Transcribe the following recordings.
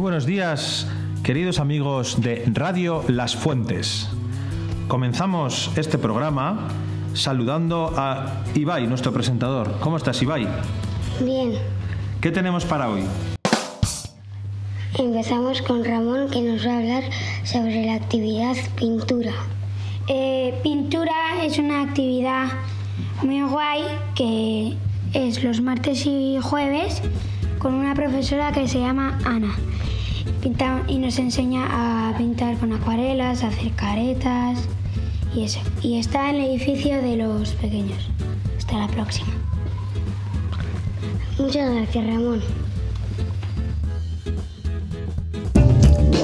Buenos días, queridos amigos de Radio Las Fuentes. Comenzamos este programa saludando a Ibai, nuestro presentador. ¿Cómo estás, Ibai? Bien, ¿Qué tenemos para hoy? empezamos con Ramón que nos va a hablar sobre la actividad pintura. Eh, pintura es una actividad muy guay que es los martes y jueves con una profesora que se llama Ana. Pinta- y nos enseña a pintar con acuarelas, a hacer caretas y eso. Y está en el edificio de los pequeños. Hasta la próxima. Muchas gracias, Ramón.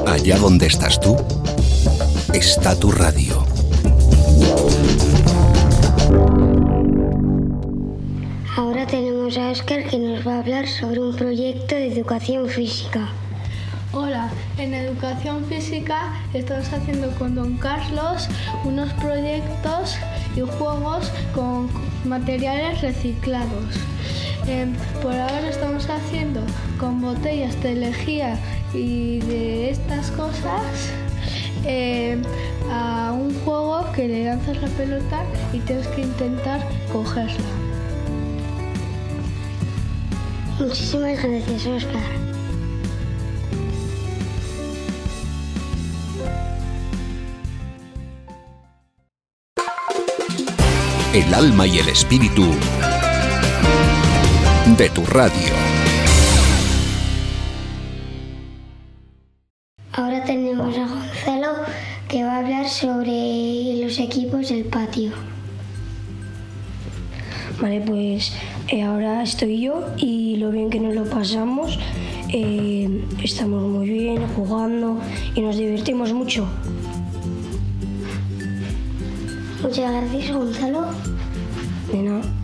Allá donde estás tú, está tu radio. Que nos va a hablar sobre un proyecto de educación física. Hola, en educación física estamos haciendo con don Carlos unos proyectos y juegos con materiales reciclados. Em, por ahora estamos haciendo con botellas de lejía y de estas cosas em, a un juego que le lanzas la pelota y tienes que intentar cogerla. Muchísimas gracias, Oscar. El alma y el espíritu de tu radio. Ahora tenemos a Gonzalo que va a hablar sobre los equipos del patio. Vale, pues eh, ahora estoy yo y lo bien que nos lo pasamos. eh, estamos muy bien jugando y nos divertimos mucho. Muchas gracias, Gonzalo. De nada.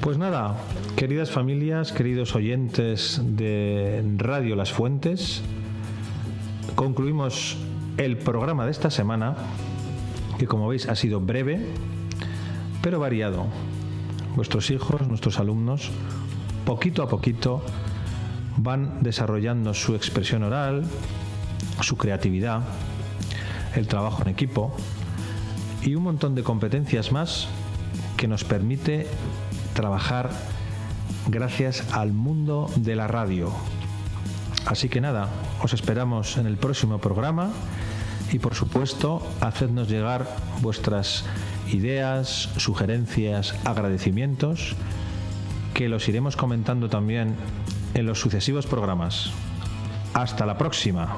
Pues nada, queridas familias, queridos oyentes de Radio Las Fuentes, concluimos el programa de esta semana, que como veis ha sido breve, pero variado. Vuestros hijos, nuestros alumnos, poquito a poquito van desarrollando su expresión oral, su creatividad, el trabajo en equipo y un montón de competencias más que nos permite trabajar gracias al mundo de la radio. Así que nada, os esperamos en el próximo programa y por supuesto hacednos llegar vuestras ideas, sugerencias, agradecimientos que los iremos comentando también en los sucesivos programas. Hasta la próxima.